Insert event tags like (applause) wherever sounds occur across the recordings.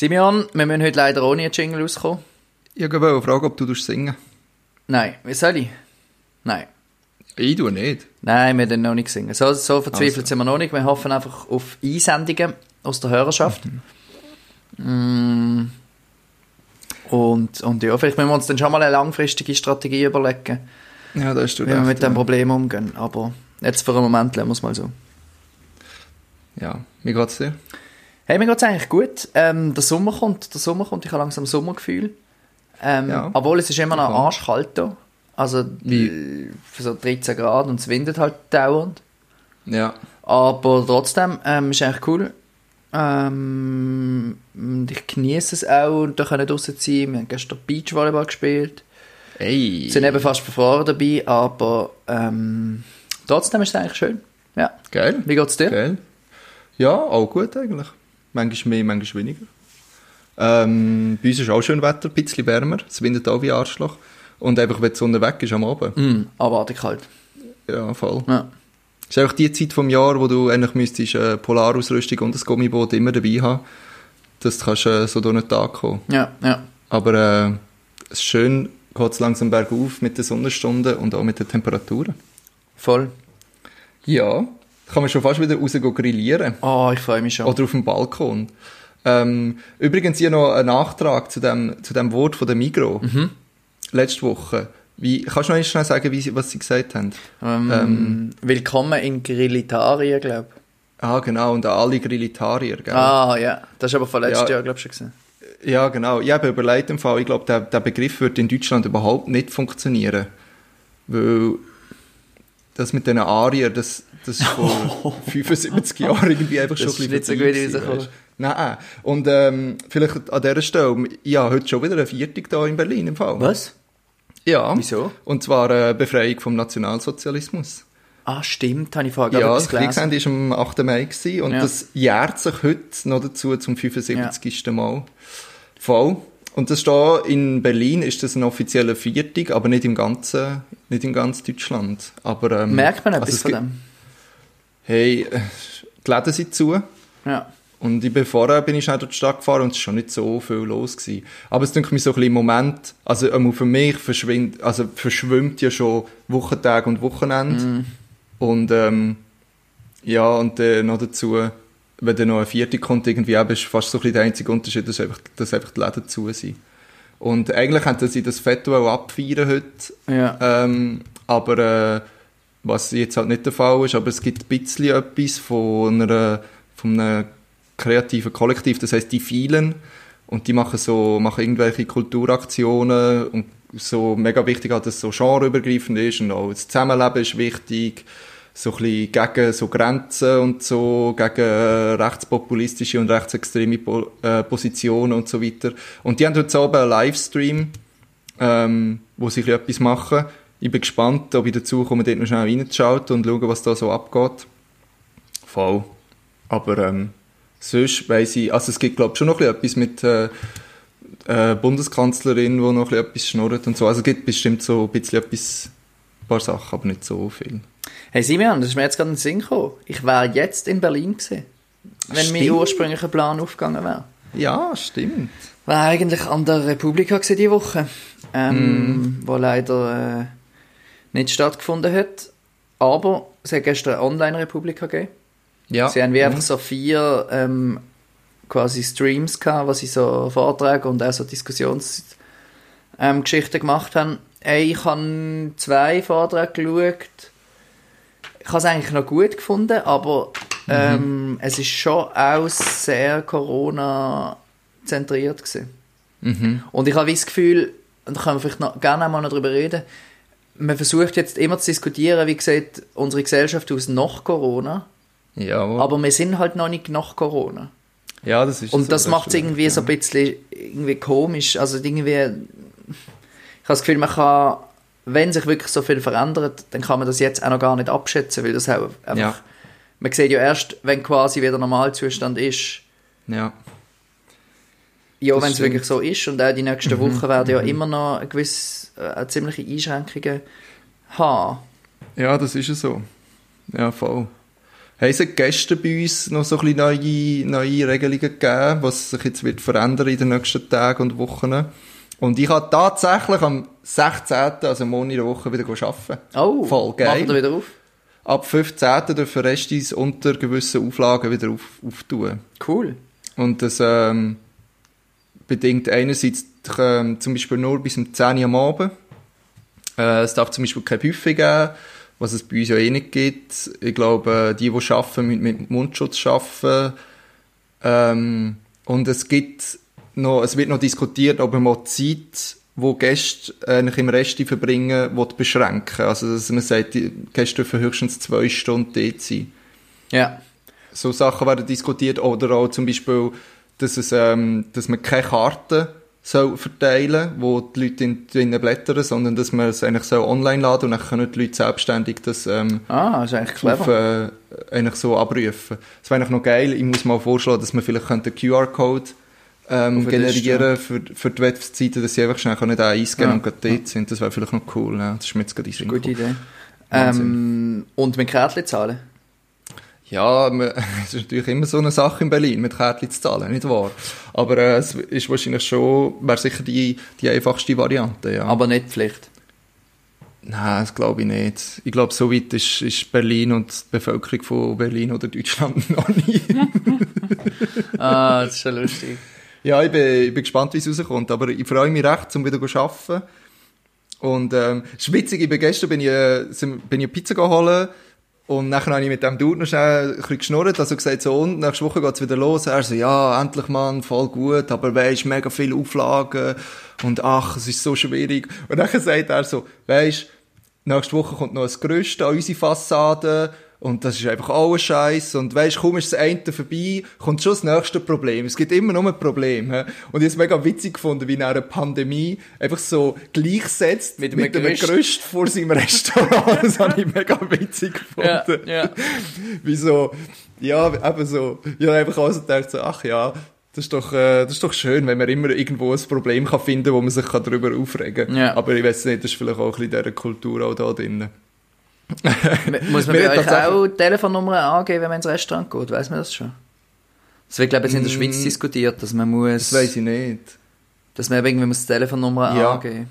Simeon, wir müssen heute leider ohne einen Jingle rauskommen. Ich wollte fragen, ob du singen Nein, wie soll ich? Nein. Ich tue nicht. Nein, wir haben noch nicht singen. So, so verzweifelt Also. sind wir noch nicht. Wir hoffen einfach auf Einsendungen aus der Hörerschaft. Mm. Und, und ja, vielleicht müssen wir uns dann schon mal eine langfristige Strategie überlegen, Ja, da hast du wie wir mit dem ja. Problem umgehen. Aber jetzt für einen Moment lassen wir es mal so. Ja, wie geht's dir? Hey, mir geht's eigentlich gut. Ähm, der Sommer kommt, der Sommer kommt, ich habe langsam Sommergefühl. Ähm, Ja. Obwohl es ist immer noch Voll. arschkalt hier. Also Wie? äh, für so 13 Grad und es windet halt dauernd. Ja. Aber trotzdem ähm, ist eigentlich cool. Ähm, und ich genieße es auch, da können draußen sein. Wir haben gestern Beachvolleyball gespielt. Ey. sind eben fast verfroren dabei, aber ähm, trotzdem ist es eigentlich schön. Ja. Geil. Wie geht's dir? Geil. Ja, auch gut eigentlich. Manchmal mehr, manchmal weniger. Ähm, bei uns ist auch schön Wetter, ein bisschen wärmer. Es windet auch wie Arschloch. Und einfach, wenn die Sonne weg ist am Abend. Mm, abartig kalt. Ja, voll. Ja. Es ist einfach die Zeit vom Jahr, wo du eigentlich müsstest äh, Polarausrüstung und das Gummiboot immer dabei haben, dass du kannst, äh, so durch den Tag kommen. Ja, ja. Aber äh, es ist schön, geht es langsam bergauf mit den Sonnenstunden und auch mit den Temperaturen. Voll. Ja, kann man schon fast wieder raus grillieren. Oh, ich freue mich schon. Oder auf dem Balkon. Ähm, übrigens hier noch ein Nachtrag zu dem, zu dem Wort von der Migro. Mhm. Letzte Woche. Wie, kannst du noch schnell sagen, wie was sie gesagt haben? ähm, willkommen in Grillitarien, glaube ich. Ah, genau, und alle Grillitarier, gell? Ah, ja. Das ist aber von letztes Ja. Jahr, glaube ich, schon gesehen. Ja, genau. Ich habe überlegt im Fall, ich glaube, der, der Begriff wird in Deutschland überhaupt nicht funktionieren. Weil das mit den Arier, das, das ist vor 75 Jahren irgendwie einfach Das schon ist ein nicht so bisschen gut. Nein. Und ähm, vielleicht an dieser Stelle, ich habe heute schon wieder eine Viertig da in Berlin im Fall. Was? Ja. Wieso? Und zwar äh, Befreiung vom Nationalsozialismus. Ah, stimmt, habe ich vorher Ja, das. Kriegsende war am 8. Mai gewesen, und Ja. das jährt sich heute noch dazu zum 75. Mal. Voll. Und das da in Berlin ist das ein offizieller Viertig, aber nicht im ganzen, nicht im ganz Deutschland. Aber, ähm, Merkt man also etwas es von dem? Hey, die Läden sind zu. Ja. Und ich bin vorher bin ich schnell durch die Stadt gefahren und es war schon nicht so viel los. Gewesen. Aber es denke mir so ein bisschen im Moment, also einmal für mich verschwindet, also verschwimmt ja schon Wochentag und Wochenende. Mhm. Und ähm, ja, und äh, noch dazu, wenn dann noch eine vierte kommt, irgendwie eben, ist fast so ein bisschen der einzige Unterschied, dass einfach, dass einfach die Läden zu sind. Und eigentlich hätten sie das Fetto auch abfeiern heute, Ja. ähm, aber äh, was jetzt halt nicht der Fall ist, aber es gibt ein bisschen etwas von, einer, von einem kreativen Kollektiv, das heißt die vielen und die machen so machen irgendwelche Kulturaktionen und so mega wichtig halt, dass es so genreübergreifend ist und auch das Zusammenleben ist wichtig, so ein bisschen gegen so Grenzen und so, gegen rechtspopulistische und rechtsextreme äh, Positionen und so weiter. Und die haben heute Abend einen Livestream, ähm, wo sie ein etwas machen. Ich bin gespannt, ob ich dazu komme, dort noch schnell reinzuschauen und schauen, was da so abgeht. Voll. Aber ähm, sonst weiss ich, also es gibt glaube ich schon noch etwas mit äh, äh, Bundeskanzlerin, wo noch etwas schnurrt und so. Also es gibt bestimmt so ein bisschen etwas, ein paar Sachen, aber nicht so viel. Hey Simeon, das ist mir jetzt gerade in den Sinn gekommen. Ich wäre jetzt in Berlin gewesen, wenn mein Stimmt. ursprünglicher Plan aufgegangen wäre. Ja, stimmt. War eigentlich an der Republika diese Woche, ähm, wo leider äh, nicht stattgefunden hat. Aber es hat gestern eine Online-Republika gegeben. Ja. Sie haben wie einfach so vier ähm, quasi Streams gehabt, wo sie so Vorträge und auch so Diskussionsgeschichten ähm, gemacht haben. Ey, ich habe zwei Vorträge geschaut. Ich habe es eigentlich noch gut gefunden, aber ähm, es ist schon auch sehr Corona-zentriert gewesen. Mhm. Und ich habe wie das Gefühl, und da können wir vielleicht noch, gerne einmal noch darüber reden, man versucht jetzt immer zu diskutieren, wie sieht unsere Gesellschaft aus nach Corona, Ja, aber wir sind halt noch nicht nach Corona. ja, das ist Und so, das macht es irgendwie so ein bisschen irgendwie komisch. Also irgendwie, ich habe das Gefühl, man kann, wenn sich wirklich so viel verändert, dann kann man das jetzt auch noch gar nicht abschätzen, weil das auch einfach, Ja. man sieht ja erst, wenn quasi wieder Normalzustand ist, Ja. Ja, wenn es wirklich so ist und auch die nächsten Wochen werden ja immer noch eine gewisse, äh, ziemliche Einschränkungen haben. Ja, das ist ja so. Ja, voll. haben sie gestern bei uns noch so ein bisschen neue, neue Regelungen gegeben, was sich jetzt wird verändern in den nächsten Tagen und Wochen. Und ich habe tatsächlich am 16., also Monat in der Woche, wieder arbeiten. Oh, Voll geil. Macht er wieder auf? Ab 15. dürfen Restis unter gewissen Auflagen wieder auf, auftun. Cool. Und das ähm, bedingt einerseits ähm, zum Beispiel nur bis um 10 Uhr am Abend. Äh, es darf zum Beispiel kein Buffet geben, was es bei uns ja eh nicht gibt. Ich glaube, die, die arbeiten, müssen mit Mundschutz arbeiten. Ähm, und es gibt noch, es wird noch diskutiert, ob man die Zeit, wo Gäste eigentlich im Rest verbringen, will beschränken. Also, dass man sagt, die Gäste dürfen höchstens zwei Stunden dort sein. Ja. So Sachen werden diskutiert. Oder auch zum Beispiel, dass, es, ähm, dass man keine Karten soll verteilen wo die Leute in, drinnen blättern, sondern dass man es eigentlich so online laden und dann können die Leute selbstständig das ähm, Ah, das ist eigentlich clever. auf, äh, eigentlich so abrufen. Das wäre eigentlich noch geil. Ich muss mal vorschlagen, dass man vielleicht einen QR-Code ähm, generieren für, für die Webseite, dass sie einfach schnell können einscannen Ja. und gerade dort sind. Das wäre vielleicht noch cool. Ja. Das ist mir jetzt gerade Gute. Idee. Ähm, und mit Kärtchen zahlen? Ja, man- (laughs) es ist natürlich immer so eine Sache in Berlin, mit Kärtchen zu zahlen, nicht wahr? Aber äh, es ist wahrscheinlich schon, wäre sicher die, die einfachste Variante, ja. Aber nicht Pflicht. Nein, das glaube ich nicht. Ich glaube, so weit ist, ist Berlin und die Bevölkerung von Berlin oder Deutschland (laughs) noch nie. (laughs) Ah, das ist schon lustig. ja, ich bin, ich bin gespannt, wie es rauskommt, aber ich freue mich recht, um wieder zu arbeiten. Und ähm, es ist witzig, ich bin gestern bin ich, äh, bin ich Pizza geholt und nachher habe ich mit dem Dude noch schnell ein bisschen geschnurrt, also gesagt so, und nächste Woche geht's wieder los. Er so, ja, endlich Mann, voll gut, aber weisst, mega viele Auflagen und ach, es ist so schwierig. Und dann sagt er so, weisst, nächste Woche kommt noch das Größte an unsere Fassade und das ist einfach alles Scheiß und weisst, kaum ist das eine vorbei, kommt schon das nächste Problem. Es gibt immer noch ein Problem. hä? Und ich habe es mega witzig gefunden, wie in einer Pandemie einfach so gleichsetzt Mit mit, einem Gerüst. Gerüst vor seinem Restaurant. Das habe ich mega witzig Ja, gefunden. ja. Wie so, ja, eben so, ja, einfach also gedacht so, ach ja, das ist doch, äh, das ist doch schön, wenn man immer irgendwo ein Problem kann finden, wo man sich kann darüber aufregen kann. Ja. Aber ich weiß nicht, das ist vielleicht auch ein bisschen dieser Kultur auch da drin. (laughs) Muss man bei euch auch Telefonnummern angeben, wenn man ins Restaurant geht? Weiss man das schon? Das wird, glaube ich, jetzt in der Schweiz Mm. diskutiert, dass man muss, Das weiß ich nicht. dass man irgendwie muss die Telefonnummer Ja. angeben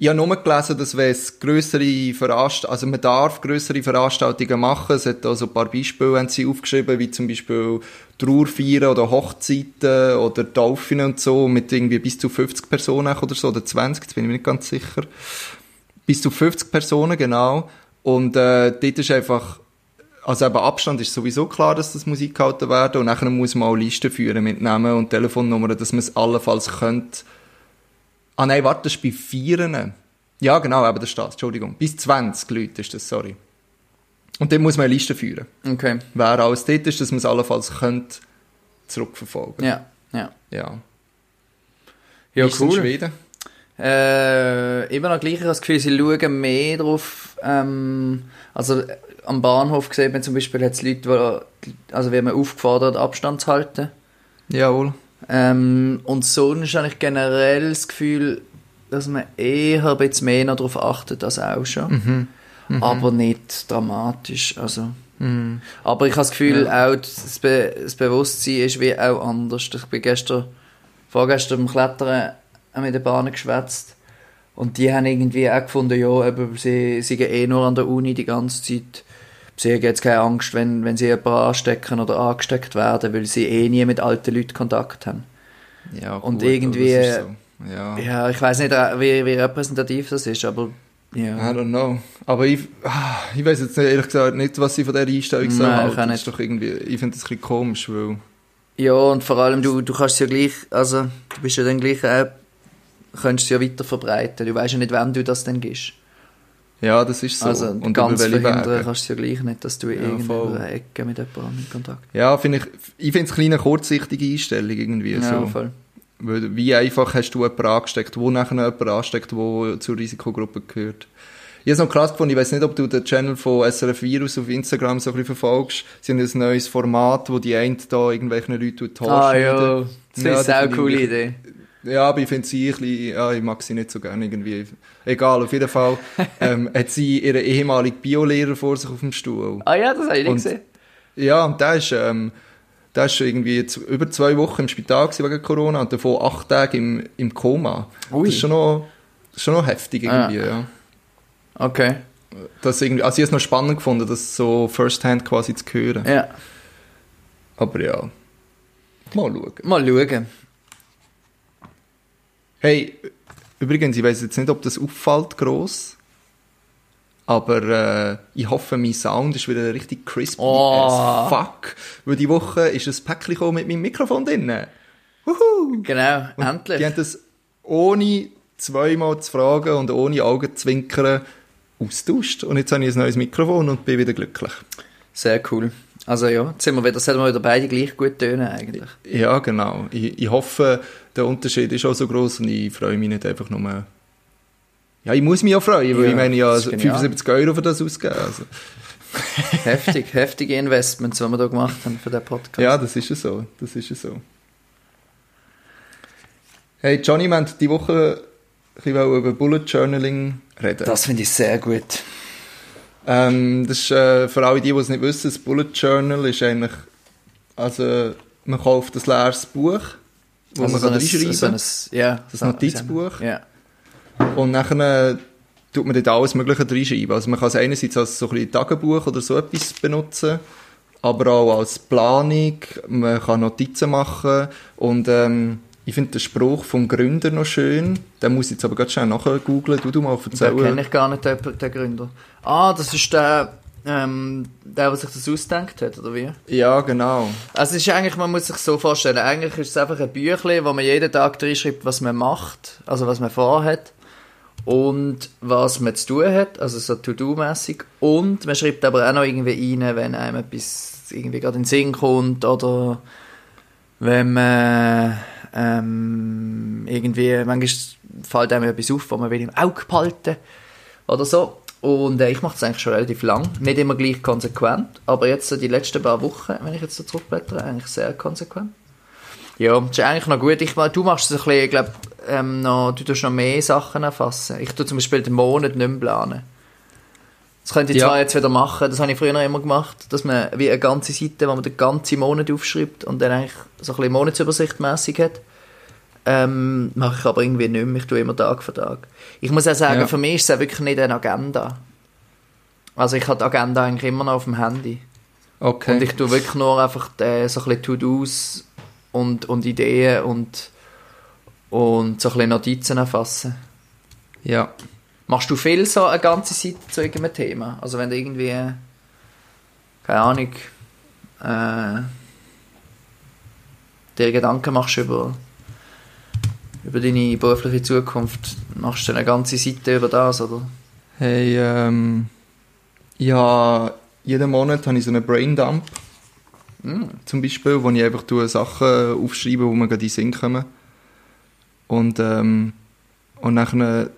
Ich habe nur gelesen, dass wenn es grössere Veranstaltungen, also man darf grössere Veranstaltungen machen. Es hat da so ein paar Beispiele haben sie aufgeschrieben, wie zum Beispiel Trauerfeiern oder Hochzeiten oder Taufen und so, mit irgendwie bis zu 50 Personen oder so, oder 20, jetzt bin ich mir nicht ganz sicher. Bis zu 50 Personen, genau. Und äh, dort ist einfach, also eben Abstand ist sowieso klar, dass das muss eingehalten werden und nachher muss man auch Listen führen mit Namen und Telefonnummern, dass man es allenfalls könnte Ah nein, warte, das ist bei Vieren. Ja, genau, eben das steht, Entschuldigung. Bis 20 Leute ist das, sorry. Und dann muss man eine Liste führen. Okay. Wer alles dort ist, dass man es allenfalls könnte zurückverfolgen. Ja, ja. Ja. Ja, ist in cool. Schweden? Äh, immer noch gleich, ich habe das Gefühl, sie schauen mehr drauf, ähm, also äh, am Bahnhof sieht man zum Beispiel jetzt Leute, die, also werden aufgefordert, Abstand zu halten. Jawohl. Ähm, und sonst habe ich generell das Gefühl, dass man eher ein bisschen mehr noch darauf achtet als auch schon. Aber nicht dramatisch. Also. Aber ich habe das Gefühl, auch das, Be das Bewusstsein ist wie auch anders. Ich bin gestern, vorgestern beim Klettern mit den Bahnen geschwätzt. Und die haben irgendwie auch gefunden, ja, eben, sie, sie gehen eh nur an der Uni die ganze Zeit. Sie haben jetzt keine Angst, wenn, wenn sie jemanden anstecken oder angesteckt werden, weil sie eh nie mit alten Leuten Kontakt haben. Ja, Und gut, irgendwie- das ist so. Ja. Ja, ich weiß nicht, äh, wie, wie repräsentativ das ist, aber I ja. don't know. Aber ich, ah, ich weiß jetzt ehrlich gesagt nicht, was ich von dieser Einstellung so Nein, ich nicht. doch irgendwie, ich finde das ein bisschen komisch, weil, Ja, und vor allem, du, du kannst ja gleich, also, du bist ja dann gleich auch, könntest es ja weiter verbreiten. Du weißt ja nicht, wann du das dann gibst. ja, das ist so. also, Und ganz verhindern Wege. kannst du ja gleich nicht, dass du Ja, irgendwo voll. über eine Ecke mit jemandem in Kontakt Ja, finde ich, ich finde es eine kleine kurzsichtige Einstellung irgendwie Ja, so. voll. Weil, wie einfach hast du jemanden angesteckt, wo nachher noch jemanden ansteckt, der zur Risikogruppe gehört. Ich habe noch krass gefunden, ich weiß nicht, ob du den Channel von SRF Virus auf Instagram so ein bisschen verfolgst. Sie haben ein neues Format, wo die einen da irgendwelchen Leuten Haare Ah, ja. Das Ja, ist eine coole Idee. Ja, aber ich finde sie ein bisschen, ja, ich mag sie nicht so gerne irgendwie. Egal, auf jeden Fall (laughs) ähm, hat sie ihren ehemaligen Biolehrer vor sich auf dem Stuhl. Ah ja, das habe ich nicht Und- gesehen. Ja, und der ist, ähm, der ist irgendwie über zwei Wochen im Spital wegen Corona und davon acht Tage im, im Koma. Ui. Das ist schon noch, schon noch heftig irgendwie, ja. Okay. Das irgendwie, also ich habe es noch spannend gefunden, das so firsthand quasi zu hören. Ja. Aber ja, mal schauen. Mal schauen. Hey, übrigens, ich weiß jetzt nicht, ob das auffällt gross, aber äh, ich hoffe, mein Sound ist wieder richtig crispy Oh. as fuck, weil die Woche ist ein Päckchen mit meinem Mikrofon drin. Wuhu! Genau, Und endlich. Die haben das ohne zweimal zu fragen und ohne Augen zu zwinkern austauscht. Und jetzt habe ich ein neues Mikrofon und bin wieder glücklich. Sehr cool. Also ja, jetzt sind wir wieder, sollten wir wieder beide gleich gut tönen eigentlich. Ja, genau. Ich, ich hoffe, der Unterschied ist auch so groß und ich freue mich nicht einfach nur. Ja, ich muss mich auch freuen, weil Ja, ich meine ja das ist genial. 75 Euro für das ausgeben. Also. (laughs) Heftig, heftige Investments, die wir da gemacht haben für den Podcast. Ja, das ist ja so. Das ist ja so. Hey Johnny, wir haben die Woche ein über Bullet Journaling reden. Das finde ich sehr gut. Ähm, das ist äh, für alle die, die es nicht wissen, das Bullet Journal ist eigentlich, also man kauft ein leeres Buch, wo Also man so kann ein- reinschreiben so ein, ja, Das Notizbuch? Ja. und nachher äh, tut man dort alles Mögliche reinschreiben. Also man kann es einerseits als so ein Tagebuch oder so etwas benutzen, aber auch als Planung, man kann Notizen machen und ähm, ich finde den Spruch vom Gründer noch schön, den muss ich jetzt aber ganz schnell nachher googlen, du, du mal Den kenne erzählen. ich gar nicht, den, den Gründer. Ah, das ist der, ähm, der, der sich das ausgedacht hat, oder wie? Ja, genau. Also es ist eigentlich, man muss sich so vorstellen, eigentlich ist es einfach ein Büchlein, wo man jeden Tag reinschreibt, was man macht, also was man vorhat und was man zu tun hat, also so To-Do-mäßig und man schreibt aber auch noch irgendwie rein, wenn einem etwas irgendwie gerade in den Sinn kommt oder wenn man ähm, irgendwie, manchmal fällt einem etwas auf, was man will im Auge behalten oder so. Und äh, ich mache das eigentlich schon relativ lang. Nicht immer gleich konsequent, aber jetzt so die letzten paar Wochen, wenn ich jetzt so zurückblättere, eigentlich sehr konsequent. Ja, das ist eigentlich noch gut. Ich, du machst es ein bisschen, ich glaube, ähm, noch, du tust noch mehr Sachen erfassen. Ich tue zum Beispiel den Monat nicht mehr planen. Das könnte ich Ja. zwar jetzt wieder machen, das habe ich früher noch immer gemacht, dass man wie eine ganze Seite, wo man den ganzen Monat aufschreibt und dann eigentlich so ein bisschen Monatsübersicht mäßig hat. Ähm, mache ich aber irgendwie nicht mehr. Ich tue immer Tag für Tag. Ich muss auch sagen, Ja. für mich ist es auch wirklich nicht eine Agenda. Also ich habe die Agenda eigentlich immer noch auf dem Handy. Okay. Und ich tue wirklich nur einfach äh, so ein bisschen To-Dos und, und Ideen und, und so ein bisschen Notizen erfassen. ja. Machst du viel so eine ganze Seite zu irgendeinem Thema? Also wenn du irgendwie, äh, keine Ahnung, äh, dir Gedanken machst über, über deine berufliche Zukunft, machst du eine ganze Seite über das, oder? Hey, ähm, ja, jeden Monat habe ich so einen Braindump. Zum Beispiel, wo ich einfach tue Sachen aufschreibe, wo mir gerade in den Sinn kommen. Und, ähm, und dann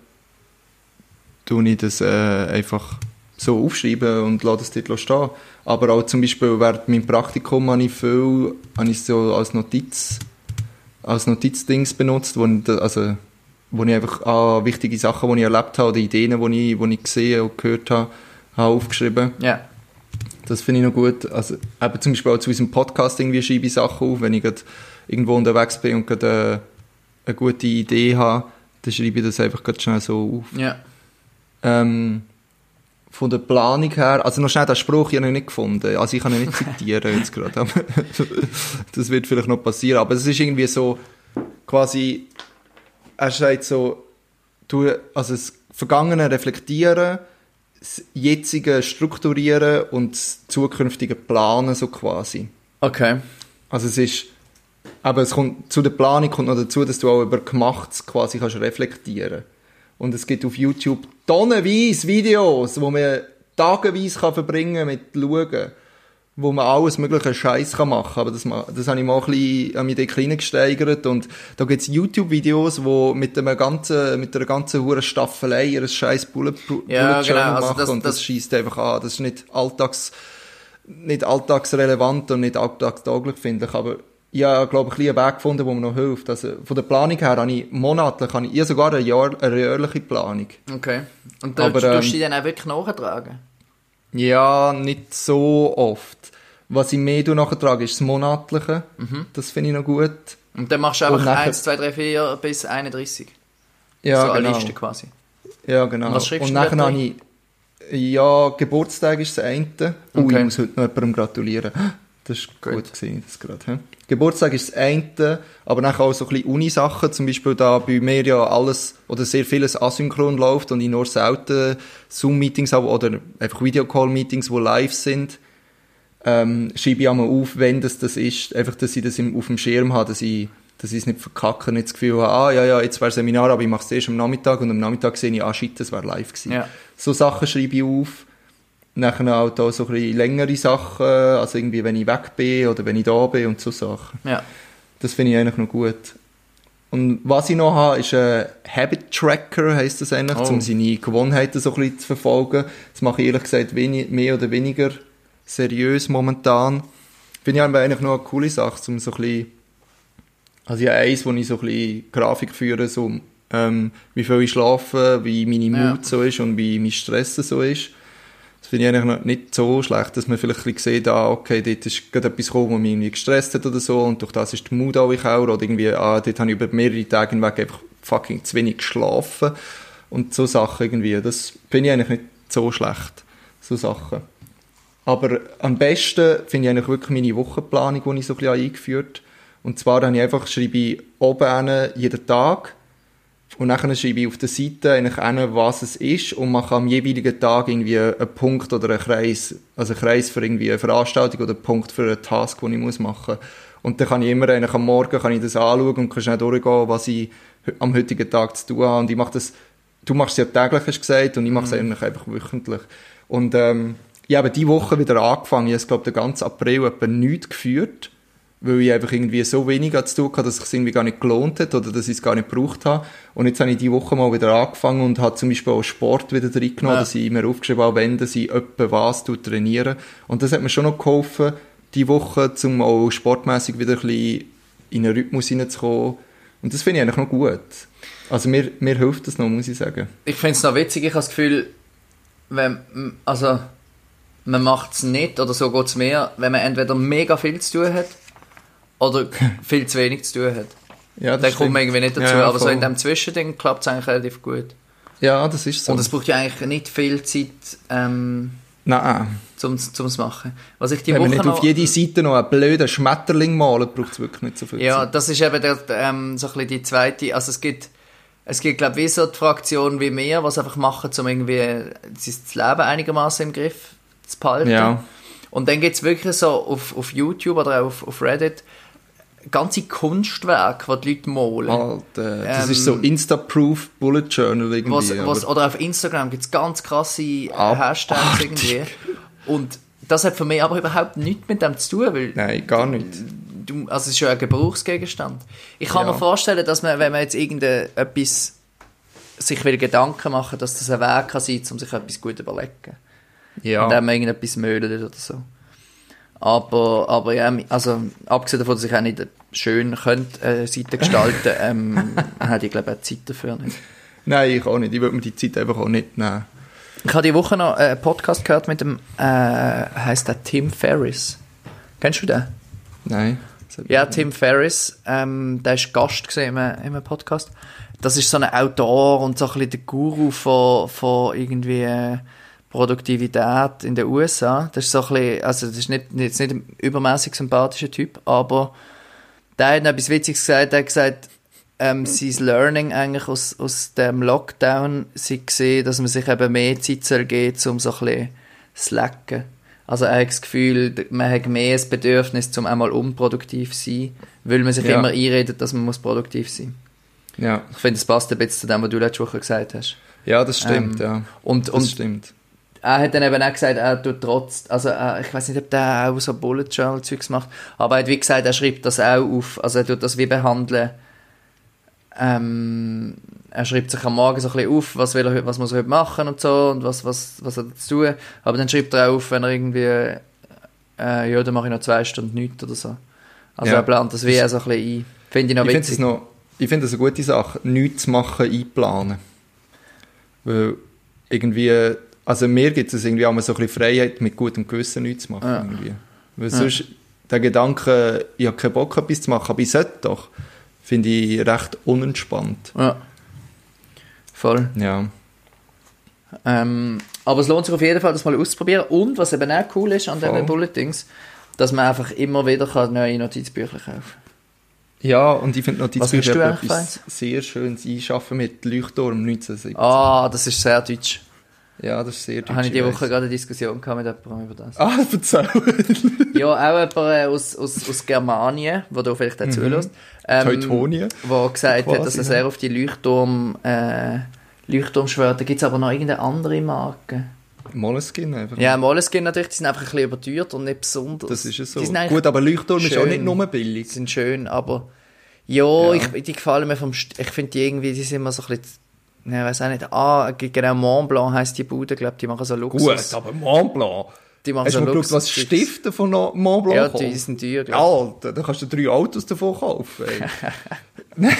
tue ich das äh, einfach so aufschreiben und lasse das dort stehen. Aber auch zum Beispiel während meinem Praktikum habe ich viel habe ich so als Notiz als Notizdings benutzt, wo also, wo ich einfach ah, wichtige Sachen, die ich erlebt habe, oder Ideen, die ich, die ich gesehen und gehört habe, habe aufgeschrieben. Ja. Das finde ich noch gut. Also, eben zum Beispiel auch zu unserem Podcast irgendwie schreibe ich Sachen auf, wenn ich gerade irgendwo unterwegs bin und gerade äh, eine gute Idee habe, dann schreibe ich das einfach gerade schnell so auf. Ja. Ähm, von der Planung her, also noch schnell den Spruch, ich habe ihn nicht gefunden. Also ich kann ihn nicht (laughs) zitieren jetzt gerade. aber (laughs) das wird vielleicht noch passieren. Aber es ist irgendwie so, quasi, er sagt so, du, also das Vergangene reflektieren, das Jetzige strukturieren und das Zukünftige planen, so quasi. Okay. Also es ist, aber es kommt, zu der Planung kommt noch dazu, dass du auch über Gemachtes quasi kannst reflektieren. Und es gibt auf YouTube tonnenweise Videos, wo man tageweise kann verbringen mit Schauen, wo man alles mögliche Scheiß kann machen. Aber das, das habe ich mal ein bisschen an mich dort klein gesteigert. Und da gibt es YouTube-Videos, wo mit einem ganzen, mit einer ganzen hure Staffelei ihres scheiß Bullet, Bullet Ja, genau, also machen. das- und das, das- schießt einfach an. Das ist nicht alltags, nicht alltagsrelevant und nicht alltagstauglich, finde ich. Aber ich habe, glaube ich, einen Weg gefunden, der mir noch hilft. Also, von der Planung her habe ich monatlich, habe ich, sogar eine, Jahr, eine jährliche Planung. Okay. Und da Aber, tust du ähm, die dann auch wirklich nachtragen? Ja, nicht so oft. Was ich mehr nachtrage, ist das Monatliche. Das finde ich noch gut. Und dann machst du einfach nachher- 1, 2, 3, 4 bis 31. Ja, so eine genau. Liste quasi. Ja, genau. Und was schreibst Und nachher habe ich, ja, Geburtstag ist das eine. Okay. ich muss heute noch jemandem gratulieren. Das ist Gut. gut, gewesen, das gerade. hä? Geburtstag ist das eine, aber nachher auch so ein bisschen Uni-Sachen. Zum Beispiel da bei mir ja alles oder sehr vieles asynchron läuft und ich nur selten Zoom-Meetings habe oder einfach Videocall-Meetings, die live sind. Ähm, schreibe ich einmal auf, wenn das das ist. Einfach, dass ich das im, auf dem Schirm habe, dass ich, dass ich es nicht verkacke, nicht das Gefühl habe, ah, ja, ja, jetzt wäre Seminar, aber ich mache es erst am Nachmittag und am Nachmittag sehe ich, ah, shit, das wäre live gewesen. Ja. So Sachen schreibe ich auf. Nachher halt auch so ein bisschen längere Sachen, also irgendwie, wenn ich weg bin oder wenn ich da bin und so Sachen. Ja. Das finde ich eigentlich noch gut. Und was ich noch habe, ist ein Habit Tracker, heisst das eigentlich, Oh. um seine Gewohnheiten so ein bisschen zu verfolgen. Das mache ich ehrlich gesagt wenig, mehr oder weniger seriös momentan. Finde ich eigentlich noch eine coole Sache, um so ein bisschen, also ja, eins, wo ich so ein bisschen Grafik führe, so, ähm, wie viel ich schlafe, wie meine Ja. Mut so ist und wie mein Stress so ist. Das finde ich eigentlich nicht so schlecht, dass man vielleicht ein bisschen sieht, ah, okay, dort ist gerade etwas gekommen, was mich irgendwie gestresst hat oder so, und durch das ist die Mut auch oder irgendwie, ah, dort habe ich über mehrere Tage hinweg einfach fucking zu wenig geschlafen. Und so Sachen irgendwie, das finde ich eigentlich nicht so schlecht. So Sachen. Aber am besten finde ich eigentlich wirklich meine Wochenplanung, die ich so ein bisschen eingeführt habe. Und zwar habe ich einfach, schreibe ich oben jeden Tag, und dann schreibe ich auf der Seite eigentlich hin, was es ist und mache am jeweiligen Tag irgendwie einen Punkt oder einen Kreis. Also einen Kreis für irgendwie eine Veranstaltung oder einen Punkt für einen Task, den ich muss machen muss. Und dann kann ich immer eigentlich am Morgen kann ich das anschauen und kann schnell durchgehen, was ich am heutigen Tag zu tun habe. Und ich mache das, du machst es ja täglich, hast du gesagt, und ich mache es eigentlich einfach wöchentlich. Und ähm, ich habe die Woche wieder angefangen. Ich habe, glaube den ganzen April etwa nichts geführt weil ich einfach irgendwie so wenig zu tun hatte, dass es sich irgendwie gar nicht gelohnt hat oder dass ich es gar nicht gebraucht habe. Und jetzt habe ich die Woche mal wieder angefangen und habe zum Beispiel auch Sport wieder reingenommen, Ja. dass ich mir aufgeschrieben habe, wenn dass ich etwa was tue, trainieren. Und das hat mir schon noch geholfen, die Woche, um auch sportmäßig wieder ein bisschen in einen Rhythmus hineinzukommen. Und das finde ich eigentlich noch gut. Also mir, mir hilft das noch, muss ich sagen. Ich finde es noch witzig, ich habe das Gefühl, wenn, also, man macht es nicht, oder so geht es mehr, wenn man entweder mega viel zu tun hat, oder viel zu wenig zu tun hat. Ja, das Dann kommt man stimmt. irgendwie nicht dazu, Ja, aber so in dem Zwischending klappt es eigentlich relativ gut. Ja, das ist so. Und es braucht ja eigentlich nicht viel Zeit, ähm, Nein, zum zum machen. Was ich die wenn man Woche nicht noch, auf jede Seite noch einen blöden Schmetterling malen, braucht es wirklich nicht so viel Ja, Zeit. das ist eben der, der, ähm, so ein bisschen die zweite, also es gibt, es gibt glaube ich wie so die Fraktion wie mir, was einfach machen, um irgendwie das Leben einigermaßen im Griff zu behalten. Ja. Und dann gibt es wirklich so auf, auf YouTube oder auch auf, auf Reddit ganze Kunstwerke, die die Leute malen. Alter, das Ähm, ist so Insta-Proof Bullet Journal irgendwie. Was, was, oder auf Instagram gibt es ganz krasse äh, Abartig. Hashtags irgendwie. Und das hat für mich aber überhaupt nichts mit dem zu tun, weil Nein, gar nicht. du, also es ist ja ein Gebrauchsgegenstand. Ich kann Ja. mir vorstellen, dass man, wenn man jetzt irgendetwas sich will Gedanken machen, dass das ein Weg kann sein, um sich etwas gut zu überlegen. Ja. Indem man irgendetwas mödelt oder so. Aber, aber ja, also abgesehen davon, dass ich auch nicht schön könnte, äh, Seite gestalten, (laughs) ähm, hätte ich glaube auch Zeit dafür nicht. Nein, ich auch nicht. Ich würde mir die Zeit einfach auch nicht nehmen. Ich habe die Woche noch einen Podcast gehört mit dem, äh, heißt der Tim Ferriss. Kennst du den? Nein. Ja, Tim Ferriss, ähm, der ist Gast gesehen in einem Podcast. Das ist so ein Autor und so ein bisschen der Guru von, von irgendwie äh, Produktivität in den USA. Das ist so ein bisschen, also das ist nicht, jetzt nicht ein übermäßig sympathischer Typ, aber der hat etwas Witziges gesagt. Er hat gesagt, ähm, sein Learning eigentlich aus, aus dem Lockdown sei gesehen, dass man sich eben mehr Zeit soll geben soll, um so ein bisschen zu slacken. Also er hat das Gefühl, man hat mehr das Bedürfnis, um einmal unproduktiv zu sein, weil man sich Ja. immer einredet, dass man muss produktiv sein Ja. Ich finde, das passt ein bisschen zu dem, was du letzte Woche gesagt hast. ja, das stimmt, Ähm, ja. Und, Das und stimmt. Er hat dann eben auch gesagt, er tut trotz, also äh, ich weiß nicht, ob der auch so Bullet Journal Zeugs macht, aber er hat wie gesagt, er schreibt das auch auf, also er tut das wie behandeln, ähm, er schreibt sich am Morgen so ein bisschen auf, was will er, was muss er heute machen und so und was, was, was hat er zu tun, aber dann schreibt er auch auf, wenn er irgendwie, äh, ja, dann mache ich noch zwei Stunden nichts oder so. Also Ja. er plant das wie auch so ein bisschen ein. Finde ich noch Ich finde witzig. es noch, ich finde es eine gute Sache, nichts zu machen, einplanen. Weil irgendwie, also mir gibt es irgendwie auch mal so ein bisschen Freiheit, mit gutem Gewissen nichts zu machen. Ja. Irgendwie. Weil sonst der Gedanke, ich habe keinen Bock, etwas zu machen, aber ich sollte doch, finde ich recht unentspannt. Ja. Voll. Ja. Ähm, aber es lohnt sich auf jeden Fall, das mal auszuprobieren. Und was eben auch cool ist an Voll. diesen Bulletins, dass man einfach immer wieder kann neue Notizbücher kaufen kann. Ja, und ich finde Notizbücher etwas sehr Schönes einschaffen mit Leuchtturm 1970. Ah, das ist sehr deutsch. Ja, das ist sehr Da habe ich die ich Woche gerade eine Diskussion gehabt mit jemandem über das. Ah, erzähl. (laughs) ja, auch jemand äh, aus, aus, aus Germanien, der da vielleicht auch zulässt. Ähm, Teutonien. Der gesagt hat, Quasi, dass er sehr auf die Leuchtturm, äh, Leuchtturm schwört. Da gibt es aber noch irgendeine andere Marke. Moleskine einfach. Ja, Moleskine natürlich, die sind einfach ein bisschen überteuert und nicht besonders. Das ist es so. Gut, aber Leuchtturm ist auch schön. nicht nur billig. Die sind schön, aber ja, Ja. Ich, die gefallen mir vom, St- ich finde die irgendwie, die sind immer so ein bisschen, ich weiß auch nicht, ah, genau, Mont Blanc heisst die Bude, glaube die machen so Luxus. Gut, aber Mont Blanc. Die machen Hast so du mal geschaut, was Luxus- Stifte von Mont Blanc Ja, kosten? die sind teuer, glaub Alter, da kannst du drei Autos davon kaufen. (laughs)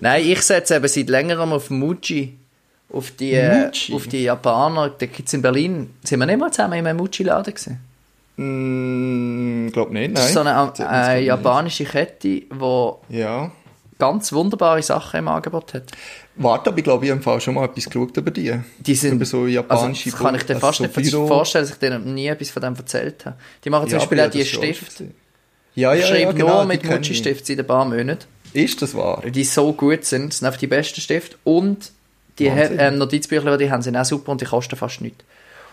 Nein, ich setze eben seit längerem auf Muji. Auf die, äh, Muji? auf die Japaner. Da gibt's in Berlin. Sind wir nicht mal zusammen in einem Muji-Laden gewesen? mm, glaub nicht, nein. Das ist so eine, nicht. japanische Kette, die Ja. ganz wunderbare Sachen im Angebot hat. Warte, aber ich glaube, ich habe im Fall schon mal etwas geschaut über die. Die sind, Über so japanische also, das kann ich dir fast also nicht so vorstellen, dass ich dir nie etwas von dem erzählt habe. Die machen zum Ja, Beispiel auch die ja, Stifte. gesehen. Ja, Ich ja, schreibe ja, genau, nur mit. Muji-Stiften seit ein paar Monaten. Ist das wahr? die so gut sind. Sind einfach die besten Stifte. Und die ähm, Notizbücher, die die haben, sind auch super und die kosten fast nichts.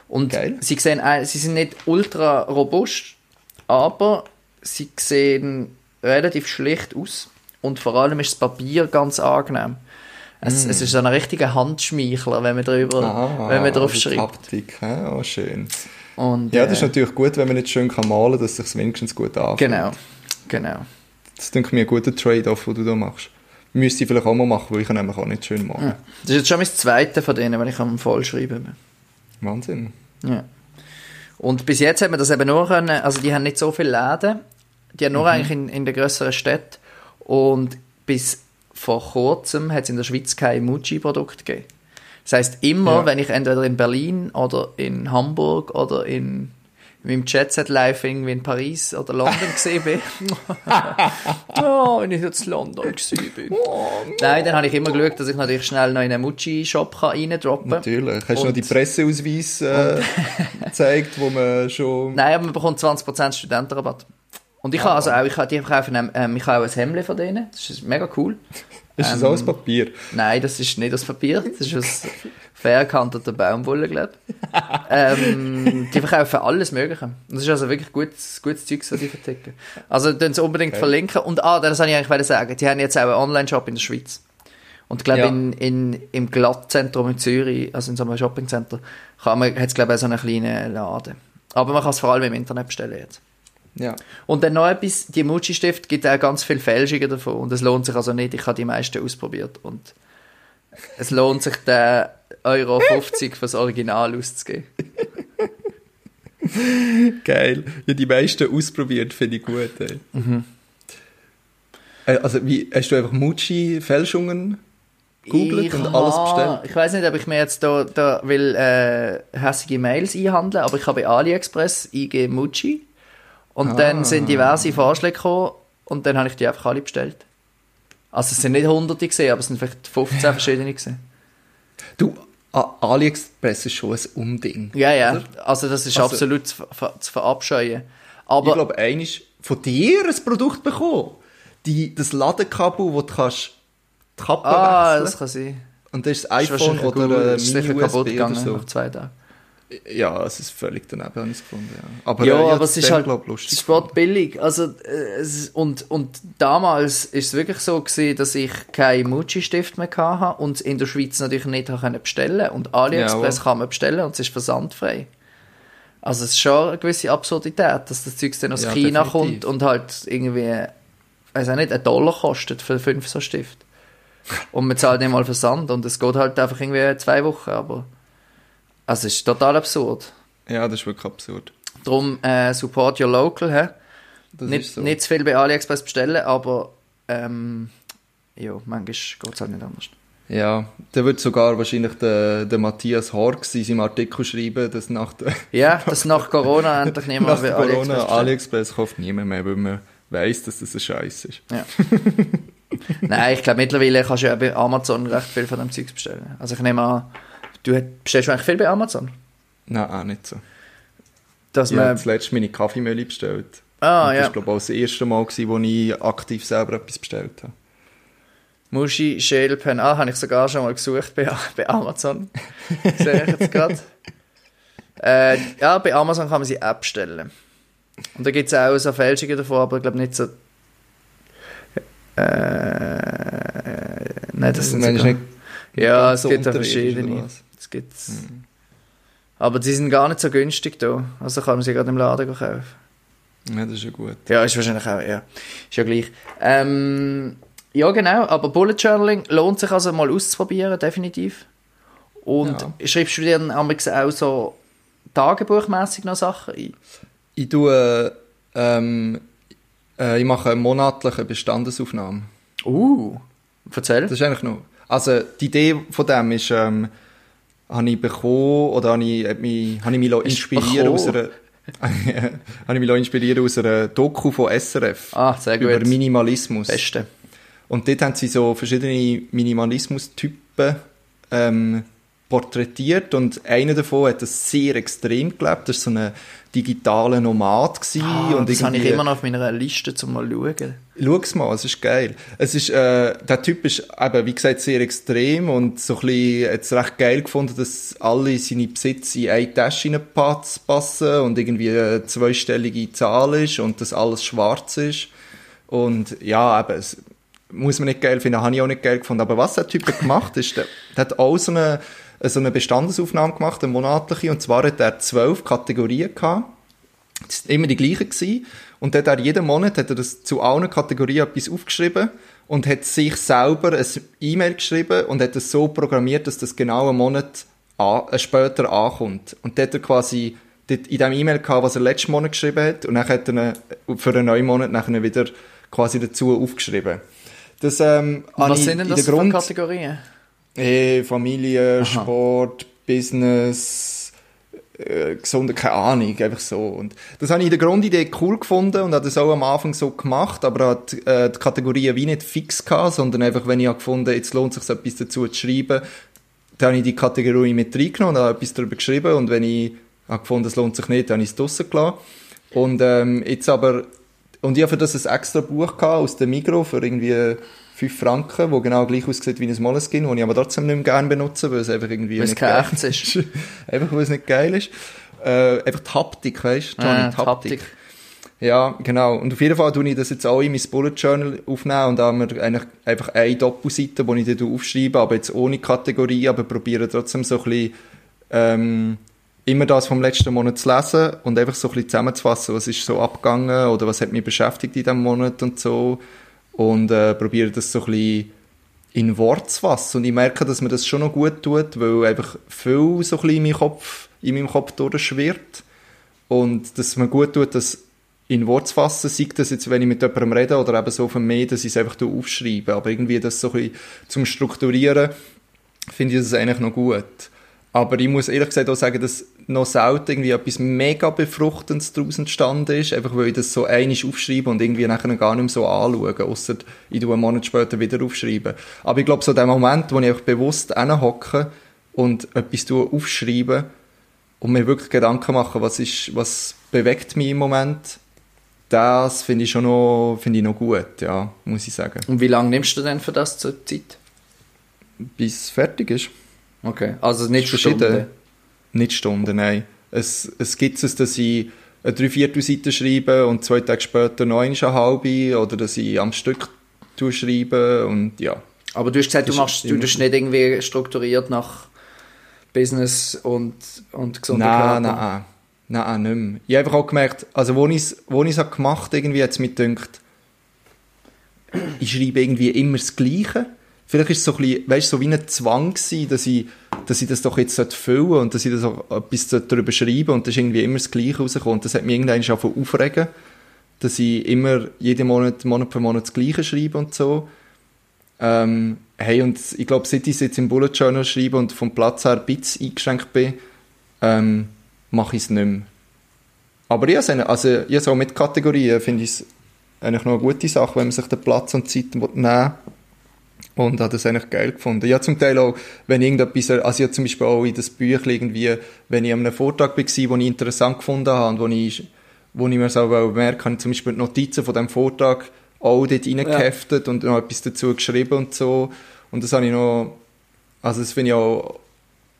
Und Geil. sie sehen, äh, sie sind nicht ultra robust, aber sie sehen relativ schlicht aus. Und vor allem ist das Papier ganz angenehm. Es, es ist so ein richtiger Handschmeichler, wenn man drüber, Ah, wenn man drauf also schreibt. Haptik, hä? oh, schön. Und, Ja, äh, das ist natürlich gut, wenn man nicht schön kann malen kann, dass es sich wenigstens gut anfühlt. Genau, genau. Das denke mir ein guter Trade-off, den du da machst. Müsste ich vielleicht auch mal machen, weil ich kann nämlich auch nicht schön malen. Das ist jetzt schon mein zweiter von denen, wenn ich am vollschreiben bin. Wahnsinn. Ja. Und bis jetzt hat man das eben nur können, also die haben nicht so viele Läden, die haben nur Mhm. eigentlich in, in den grösseren Städten und bis vor kurzem hat es in der Schweiz kein Muji-Produkt gegeben. Das heisst, immer, Ja. wenn ich entweder in Berlin oder in Hamburg oder in meinem Jet-Set live irgendwie in Paris oder London (laughs) (laughs) gesehen bin. oh, wenn ich jetzt in London gewesen bin. Nein, dann habe ich immer geschaut, dass ich natürlich schnell noch in einen Muji-Shop reindroppen kann. Natürlich. Hast du noch die Presseausweis äh, gezeigt, wo man schon... Nein, aber man bekommt 20% Studentenrabatt. Und ich habe also auch, ich habe, die verkaufen, ähm, ich habe auch ein Hemd von denen. Das ist mega cool. Ist das ähm, alles Papier? Nein, das ist nicht aus Papier, das ist aus (laughs) gehandelter Baumwolle, glaube ich. (laughs) ähm, die verkaufen alles Mögliche. Das ist also wirklich gutes, gutes Zeug, was die verticken. Also, dann sie unbedingt Okay. verlinken. Und, ah, das wollte ich eigentlich sagen. Die haben jetzt auch einen Online-Shop in der Schweiz. Und ich glaube, Ja. in, in, im Glattzentrum in Zürich, also in so einem Shoppingcenter, hat es, glaube ich, auch so einen kleinen Laden. Aber man kann es vor allem im Internet bestellen jetzt. Ja. Und dann noch etwas, die Muji-Stift gibt auch ganz viele Fälschungen davon und es lohnt sich also nicht, ich habe die meisten ausprobiert und es lohnt sich den Euro 50 fürs Original auszugeben. (laughs) Geil. Ja, die meisten ausprobiert, finde ich gut. Ey. Äh, Also, wie, hast du einfach Muji-Fälschungen googelt und alles bestellt? Ich weiß nicht, ob ich mir jetzt da, da will äh, hässige Mails einhandeln, aber ich habe bei AliExpress eingegeben Muji und Ah. dann sind diverse Vorschläge gekommen und dann habe ich die einfach alle bestellt. Also es sind nicht hunderte gesehen, aber es sind vielleicht 15 verschiedene gesehen. Du, AliExpress ist schon ein Umding. Ja, ja. Oder? Also das ist Also- absolut zu, zu verabscheuen. ich Aber glaube, eines von dir ein Produkt bekommen. Die, das Ladekabel, wo du kannst die Kappe ah, wechseln das kann sein. Und das ist Ist das iPhone wahrscheinlich oder ein ist sicher kaputt gegangen so. nach zwei Tagen. Ja, es ist völlig daneben, habe ich es gefunden. Ja, aber, ja, äh, aber es ist halt glaub, es lustig. ist sportbillig. Also, äh, es, und, und damals ist es wirklich so gewesen, dass ich keinen Muji-Stift mehr hatte und in der Schweiz natürlich nicht können bestellen Und AliExpress Jawohl. kann man bestellen und es ist versandfrei. Also es ist schon eine gewisse Absurdität, dass das Zeug dann aus Ja, China definitiv. kommt und halt irgendwie, weiß auch nicht, einen Dollar kostet für fünf so Stift. Und man zahlt nicht mal Versand und es geht halt einfach irgendwie zwei Wochen, aber also es ist total absurd. Ja, das ist wirklich absurd. Darum äh, support your local, hä? Das Nicht, so. nicht zu viel bei AliExpress bestellen, aber ähm, ja, manchmal geht es halt nicht anders. Ja, da wird sogar wahrscheinlich der, der Matthias Hork in seinem Artikel schreiben, dass nach der, (laughs) Ja, dass nach Corona endlich niemand nach bei Corona AliExpress AliExpress. AliExpress kauft niemand mehr, weil man weiss, dass das ein Scheiß ist. Ja. (laughs) Nein, ich glaube, mittlerweile kannst du ja bei Amazon recht viel von dem Zeugs bestellen. Also ich nehme an, du bestellst du eigentlich viel bei Amazon? Nein, auch nicht so. Dass Ich habe man... das letzte meine Kaffeemühle bestellt. Ah, Und ja. Das war, glaube ich, auch das erste Mal, gewesen, wo ich aktiv selber etwas bestellt habe. Muschi Shell Pen. Ah, habe ich sogar schon mal gesucht bei, (laughs) bei Amazon. (laughs) Sehe ich jetzt gerade. Äh, ja, bei Amazon kann man sie abstellen. Und da gibt es auch so Fälschungen davon, aber ich glaube nicht so. Äh, nein, das sind meinst sogar, nicht Ja, es gibt ja verschiedene. Es gibt's. Aber die sind gar nicht so günstig da. Also kann man sie gerade im Laden kaufen. Ja, das ist ja gut. Ja, ist wahrscheinlich auch, ja. Ist ja gleich. Ähm, ja, genau, aber Bullet Journaling lohnt sich also mal auszuprobieren, definitiv. Und schreibst du dir dann auch so tagebuchmässig noch Sachen ein? Ich tue, ähm, äh, ich mache eine monatliche Bestandesaufnahme. Uh, erzähl. Das ist eigentlich noch, also die Idee von dem ist, ähm, habe ich bekommen, oder habe ich, hat mich, habe ich mich inspirieren aus einer, (laughs) habe ich mich inspirieren aus einer Doku von SRF. Ah, sehr gut. Über Minimalismus. Beste. Und dort haben sie so verschiedene Minimalismus-Typen ähm, porträtiert und einer davon hat das sehr extrem gelebt. Das war so ein digitaler Nomad. Gewesen Ah, und das habe ich immer noch auf meiner Liste, zum mal schauen. Schau's mal, es ist geil. Es ist, äh, der Typ ist eben, wie gesagt, sehr extrem und so ein bisschen, hat's recht geil gefunden, dass alle seine Besitze in eine Tasche reinpassen und irgendwie eine zweistellige Zahl ist und dass alles schwarz ist. Und ja, eben, es muss man nicht geil finden, habe ich auch nicht geil gefunden. Aber was der Typ gemacht ist, der, der hat auch so eine, so eine Bestandesaufnahme gemacht, eine monatliche, und zwar hat er zwölf Kategorien gehabt. Das sind immer die gleichen gewesen. Und dann hat er jeden Monat hat er das zu allen Kategorien etwas aufgeschrieben und hat sich selber ein E-Mail geschrieben und hat es so programmiert, dass das genau einen Monat an, äh, später ankommt. Und dann hat er quasi dort in dem E-Mail gehabt, was er letzten Monat geschrieben hat und dann hat er ihn für einen neuen Monat nachher wieder quasi dazu aufgeschrieben. Das, ähm, Was sind denn das für Grund- Kategorien? Familie, Sport, Business, äh, gesunde, keine Ahnung, einfach so. Und das habe ich in der Grundidee cool gefunden und habe das auch am Anfang so gemacht, aber hat äh, die Kategorien wie nicht fix gehabt, sondern einfach, wenn ich habe gefunden, jetzt lohnt es sich etwas dazu zu schreiben, dann habe ich die Kategorie mit reingenommen und habe etwas darüber geschrieben und wenn ich habe gefunden, es lohnt sich nicht, dann habe ich es draussen gelassen. Und ähm, jetzt aber, und ich habe für das ein extra Buch gehabt aus dem Migro für irgendwie 5 Franken, wo genau gleich aussieht wie ein Moleskine, das ich aber trotzdem nicht mehr gerne benutze, weil es einfach irgendwie Weil es nicht geil echtes ist. (laughs) einfach weil es nicht geil ist. Äh, einfach die Haptik, weißt du? Johnny, Ah, die die Haptik. Ja, genau. Und auf jeden Fall tue ich das jetzt auch in mein Bullet Journal aufnehmen und da haben wir eigentlich einfach eine Doppelseite, die ich dann aufschreibe, aber jetzt ohne Kategorie, aber probiere trotzdem so ein bisschen, ähm, immer das vom letzten Monat zu lesen und einfach so ein bisschen zusammenzufassen, was ist so abgegangen oder was hat mich beschäftigt in diesem Monat und so. Und äh, probiere das so ein bisschen in Wort zu fassen. Und ich merke, dass mir das schon noch gut tut, weil einfach viel so ein bisschen in meinem Kopf, in meinem Kopf durchschwirrt. Und dass mir gut tut, das in Wort zu fassen, sei das jetzt, wenn ich mit jemandem rede oder eben so dem Mail, dass ich es einfach aufschreibe. Aber irgendwie das so ein bisschen zum Strukturieren, finde ich das eigentlich noch gut. Aber ich muss ehrlich gesagt auch sagen, dass noch selten irgendwie etwas mega Befruchtendes daraus entstanden ist, einfach weil ich das so einig aufschreibe und irgendwie nachher gar nicht mehr so anschaue, ausser ich tue einen Monat später wieder aufschreiben. Aber ich glaube, so der Moment, wo ich einfach bewusst hinhocke und etwas aufschreibe und mir wirklich Gedanken mache, was ist, was bewegt mich im Moment, das finde ich schon noch, finde ich noch gut, ja, muss ich sagen. Und wie lange nimmst du denn für das zur Zeit? Bis es fertig ist. Okay, also nicht verschieden. Stunden. Nicht Stunden, nein. Es, es gibt es, dass ich eine Dreiviertelseite schreibe und zwei Tage später noch eine halbe oder dass ich am Stück schreibe und ja. Aber du hast gesagt, du machst, du nicht irgendwie strukturiert nach Business und, und gesunder Nein, Körper. nein, nein, nicht mehr. Ich habe einfach auch gemerkt, also wo ich es wo ich's habe gemacht irgendwie hat es mir gedacht, ich schreibe irgendwie immer das Gleiche. Vielleicht ist es so ein bisschen, weißt, so wie ein Zwang gewesen, dass ich, dass ich das doch jetzt füllen und dass ich das auch etwas darüber schreibe und das ist irgendwie immer das Gleiche rausgekommen. Das hat mich irgendwann schon aufregen, dass ich immer jeden Monat, Monat für Monat das Gleiche schreibe und so. Ähm, hey, und ich glaube, seit ich jetzt im Bullet Journal schreibe und vom Platz her ein bisschen eingeschränkt bin, ähm, mache ich es nicht mehr. Aber ja, also, ja, so mit Kategorien finde ich es eigentlich noch eine gute Sache, wenn man sich den Platz und Zeit nehmen will. Und habe das eigentlich geil gefunden. Ja, zum Teil auch, wenn irgendetwas, also ja zum Beispiel auch in das Büchlein irgendwie, wenn ich an einem Vortrag war, den ich interessant gefunden habe und wo ich, wo ich mir so merke, habe ich zum Beispiel die Notizen von diesem Vortrag auch dort reingeheftet ja. und noch etwas dazu geschrieben und so. Und das habe ich noch, also das finde ich auch,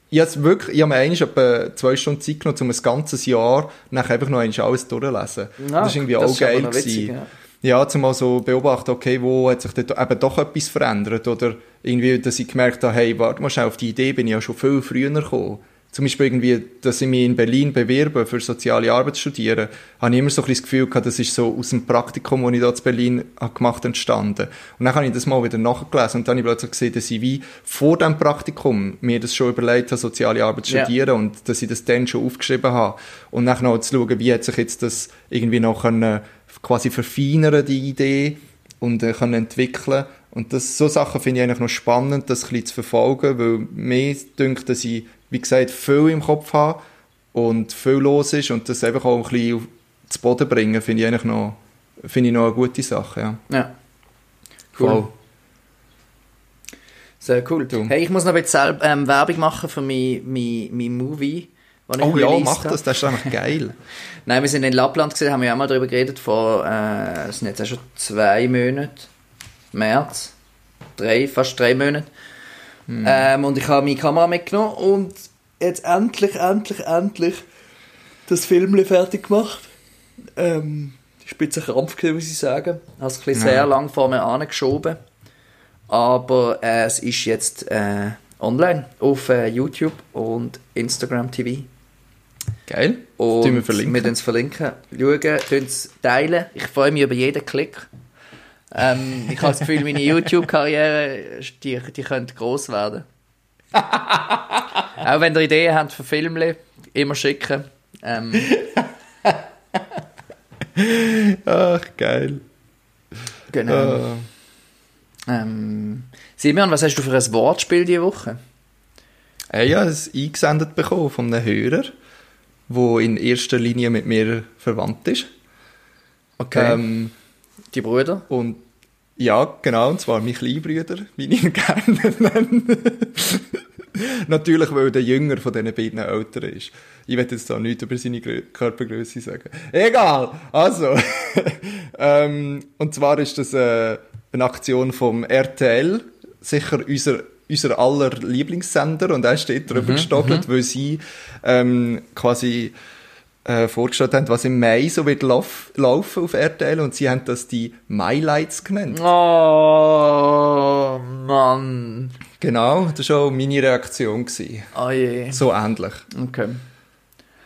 ich habe wirklich, ich habe mir eigentlich etwa zwei Stunden Zeit genommen, um ein ganzes Jahr nachher einfach noch alles durchzulesen. Ja, das ist irgendwie auch geil witzig, ja. Ja, zum mal so beobachten, okay, wo hat sich dort eben doch etwas verändert oder irgendwie, dass ich gemerkt habe, hey, warte mal schnell, auf die Idee bin ich ja schon viel früher gekommen zum Beispiel irgendwie, dass ich mich in Berlin bewerbe für soziale Arbeit studieren, habe ich immer so ein das Gefühl gehabt, das ist so aus dem Praktikum, das ich da in Berlin gemacht habe, entstanden. Und dann habe ich das mal wieder nachgelesen und dann habe ich plötzlich gesehen, dass ich wie vor dem Praktikum mir das schon überlegt habe, soziale Arbeit zu studieren yeah. und dass ich das dann schon aufgeschrieben habe. Und dann noch zu schauen, wie hat sich jetzt das irgendwie noch können, quasi verfeinern, die Idee, und äh, können entwickeln. Und das, so Sachen finde ich eigentlich noch spannend, das ein bisschen zu verfolgen, weil mir dünkt, dass ich wie gesagt, viel im Kopf habe und viel los ist und das einfach auch ein bisschen zu Boden bringen, finde ich eigentlich noch, finde ich noch eine gute Sache, ja. Ja. Cool. Voll. Sehr cool. Du. Hey, ich muss noch ein bisschen ähm, Werbung machen für mein, mein, mein Movie. Oh ja, mach das, das ist einfach geil. (laughs) Nein, wir sind in Lappland gesehen, haben wir auch mal darüber geredet, vor, äh, es sind jetzt auch schon zwei Monate, März, drei, fast drei Monate. Mhm. Ähm, und ich habe meine Kamera mitgenommen und jetzt endlich, endlich, endlich das Film fertig gemacht. Ähm, ich bin ein Krampf muss ich sagen. Ich habe es ein bisschen ja. sehr lang vor mir angeschoben. Aber äh, es ist jetzt äh, online auf äh, YouTube und Instagram TV. Geil. Und wir verlinken. Wir es verlinken. Schauen, es teilen. Ich freue mich über jeden Klick. Ähm, ich habe das Gefühl, meine YouTube-Karriere, die, die könnte gross werden. (laughs) Auch wenn ihr Ideen habt für Filme, immer schicken. Ähm. Ach, geil. Genau. Oh. Ähm, Simon, was hast du für ein Wortspiel diese Woche? Äh, ja, es eingesendet bekommen von einem Hörer, der in erster Linie mit mir verwandt ist. Okay. Ähm, die Brüder? Und ja, genau, und zwar meine Kleinbrüder, wie ich ihn (laughs) gerne nenne. Natürlich, weil der Jünger von diesen beiden Eltern ist. Ich werde jetzt da nichts über seine Körpergröße sagen. Egal! Also, (laughs) ähm, und zwar ist das äh, eine Aktion vom RTL, sicher unser unser aller Lieblingssender und er steht drüber mhm, gestockelt, mhm. weil sie ähm, quasi äh, vorgestellt haben, was im Mai so wird lauf, laufen auf RTL und sie haben das die Lights genannt. Oh, Mann. Genau, das war auch meine Reaktion. Gewesen. Oh je. So ähnlich. Okay.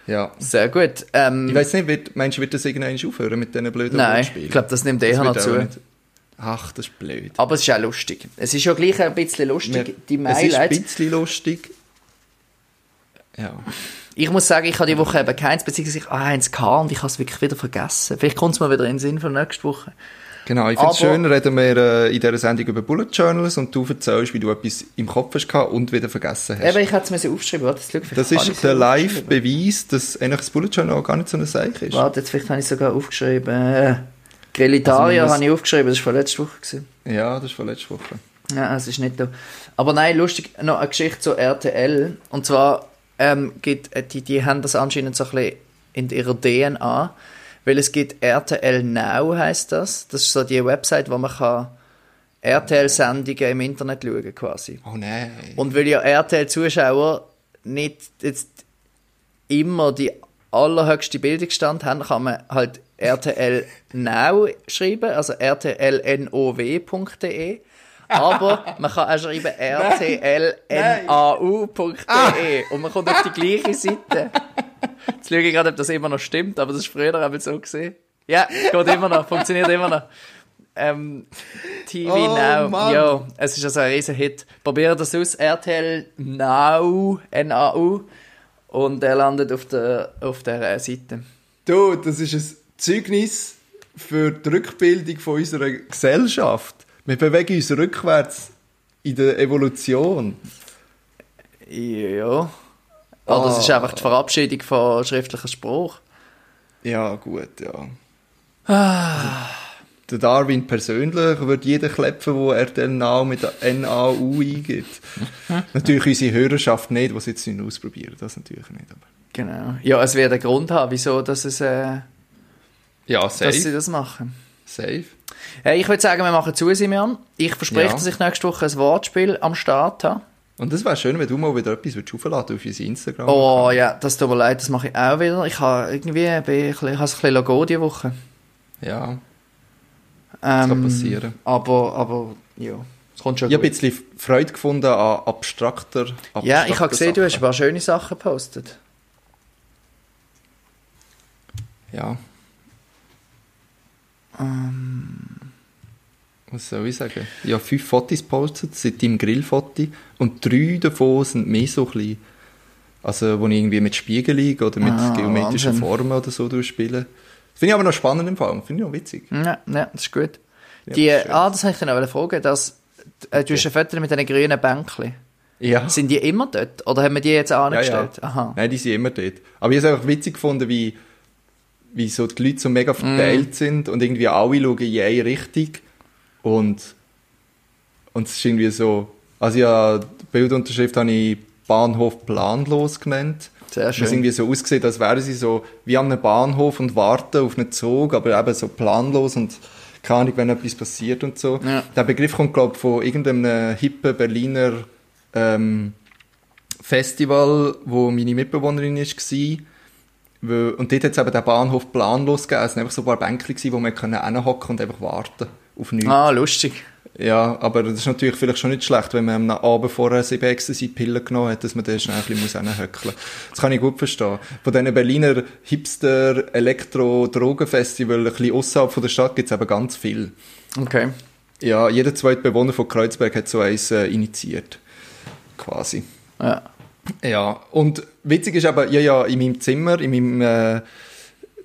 Ja. Sehr gut. Ähm, ich weiß nicht, wird, meinst du, wird das irgendwann aufhören mit diesen blöden Nein, ich glaube, das nimmt eher noch zu. Ach, das ist blöd. Aber es ist auch lustig. Es ist ja gleich ein bisschen lustig. Wir, die Mailights. Es ist ein bisschen lustig. Ja. Ich muss sagen, ich habe die Woche eben keins, beziehungsweise ich habe eins gehabt und ich habe es wirklich wieder vergessen. Vielleicht kommt es mal wieder in den Sinn für nächste Woche. Genau, ich finde es schön, reden wir äh, in dieser Sendung über Bullet Journals und du erzählst, wie du etwas im Kopf hast und wieder vergessen hast. Eben, ich hätte es mir aufgeschrieben. Warte, jetzt das ist der Live-Beweis, dass eigentlich das Bullet Journal auch gar nicht so eine Sache ist. Warte, jetzt vielleicht habe ich es sogar aufgeschrieben. Grillitaria also habe ich aufgeschrieben, das war von letzter Woche. Gewesen. Ja, das war von letzter Woche. Ja, es ist nicht da. Aber nein, lustig, noch eine Geschichte zu RTL. Und zwar ähm, gibt, äh, die, die haben das anscheinend so ein bisschen in ihrer DNA, weil es gibt RTL Now heißt das. Das ist so die Website, wo man kann RTL-Sendungen im Internet schauen quasi. Oh nein. Und weil ja RTL-Zuschauer nicht jetzt immer die allerhöchste Bildungsstand haben, kann man halt RTL Now schreiben, also rtlnov.de aber man kann auch schreiben (laughs) rtlnau.de ah. und man kommt auf die gleiche Seite. Jetzt schaue ich gerade, ob das immer noch stimmt, aber das ist früher einmal so gesehen. Ja, geht immer noch, funktioniert immer noch. Ähm, TV oh, Now, Mann. ja, es ist also ein riesen Hit. Probiert das aus, RTL Now, N-A-U, und er landet auf der, auf der Seite. Du, das ist ein Zeugnis für die Rückbildung von unserer Gesellschaft. Wir bewegen uns rückwärts in der Evolution. Ja. Oder das ist Ah. einfach die Verabschiedung von schriftlicher Spruch. Ja, gut, ja. Ah. Der Darwin persönlich würde jeden klepfen, wo er den Namen mit der N-A-U eingibt. (laughs) natürlich unsere Hörerschaft nicht, die es jetzt nicht ausprobieren. Das natürlich nicht. Aber Genau. Ja, es wird einen Grund haben, wieso dass es, äh, ja, dass sie safe. das machen. safe. Hey, ich würde sagen, wir machen zu, Simeon. Ich verspreche, Ja. dass ich nächste Woche ein Wortspiel am Start habe. Und das wäre schön, wenn du mal wieder etwas würdest aufladen auf unser Instagram. Oh ja, das tut mir leid, das mache ich auch wieder. Ich habe irgendwie ich habe es ein bisschen Logo diese Woche. Ja, Ähm, kann passieren. Aber, aber ja, ich habe ein bisschen Freude gefunden an abstrakter, abstrakter Ja, ich habe gesehen, du hast ein paar schöne Sachen gepostet. Ja. Ähm. Was soll ich sagen? Ich habe fünf Fotos gepostet, seit deinem Grillfoto. Und drei davon sind mehr so klein. Also, wo ich irgendwie mit Spiegelung oder mit Ah, geometrischen Wahnsinn. Formen oder so spiele. Finde ich aber noch spannend im Fall. Finde ich auch witzig. Ja, ja, das ist gut. Ja, Die, das ist ah, das wollte ich noch fragen. Dass, äh, du hast ein Foto mit diesen grünen Bänkchen. Ja. Sind die immer dort? Oder haben wir die jetzt angestellt? Aha. Nein, die sind immer dort. Aber ich habe es einfach witzig gefunden, wie, wie so die Leute so mega verteilt Mm. sind und irgendwie alle schauen in eine Richtung. Und, und es ist irgendwie so, also ja, die Bildunterschrift habe ich Bahnhof planlos genannt. Sehr Es schön. irgendwie so ausgesehen, als wären sie so wie an einem Bahnhof und warten auf einen Zug, aber eben so planlos und keine Ahnung, wenn etwas passiert und so. Ja. Der Begriff kommt, glaube ich, von irgendeinem hippen Berliner ähm, Festival, wo meine Mitbewohnerin war. Und dort hat es eben den Bahnhof planlos gegeben. Es waren einfach so ein paar Bänke, wo man hinhocken und einfach warten auf nichts. Ah, lustig. Ja, aber das ist natürlich vielleicht schon nicht schlecht, wenn man am Abend vorher sieben Ecstasy-Pillen genommen hat, dass man dann schnell ein bisschen hinhöckeln muss. Das kann ich gut verstehen. Von diesen Berliner Hipster-Elektro-Drogen-Festival, ein bisschen außerhalb von der Stadt, gibt es eben ganz viel. Okay. Ja, jeder zweite Bewohner von Kreuzberg hat so eins äh, initiiert. Quasi. Ja. Ja, und witzig ist aber, ja, ja, in meinem Zimmer, in meinem, äh,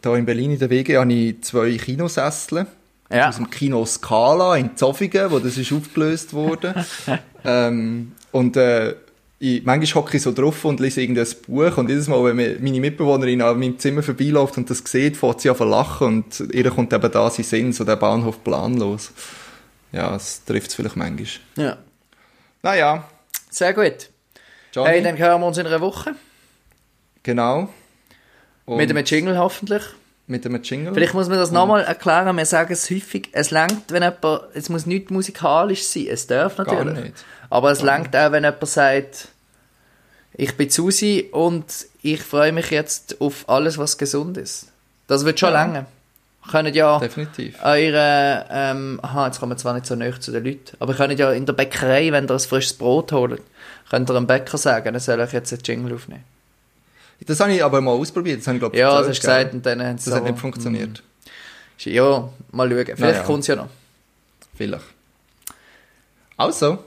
da in Berlin in der WG, habe ich zwei Kinosessel. Ja. Aus dem Kino Scala in Zofingen, wo das ist aufgelöst wurde. (laughs) ähm, und äh, ich, manchmal hocke ich so drauf und lese irgendein Buch und jedes Mal, wenn meine Mitbewohnerin an meinem Zimmer vorbeiläuft und das sieht, fängt sie zu lachen und ihr kommt eben da sein Sinn, so der Bahnhof planlos. Ja, das trifft es vielleicht manchmal. ja. Naja, Sehr gut. Johnny, Hey, dann hören wir uns in einer Woche. genau. Und Mit einem Jingle hoffentlich. Mit einem Jingle. Vielleicht muss man das nochmal erklären. Wir sagen es häufig. Es langt, wenn jemand, es muss nicht musikalisch sein. Es darf Gar natürlich. nicht. Aber es langt auch, wenn jemand sagt, ich bin Susi und ich freue mich jetzt auf alles, was gesund ist. Das wird schon Ja. lange. Können ja Definitiv. eure, ähm, aha, jetzt kommen wir zwar nicht so nah zu den Leuten, aber ihr könnt ja in der Bäckerei, wenn ihr ein frisches Brot holt, könnt ihr einem Bäcker sagen, er soll euch jetzt einen Jingle aufnehmen. Das habe ich aber mal ausprobiert. Das habe ich, glaube Ja, das hast du gesagt und dann haben Das hat nicht funktioniert. Ja, mal schauen. Vielleicht Naja. kommt es ja noch. Vielleicht. Also,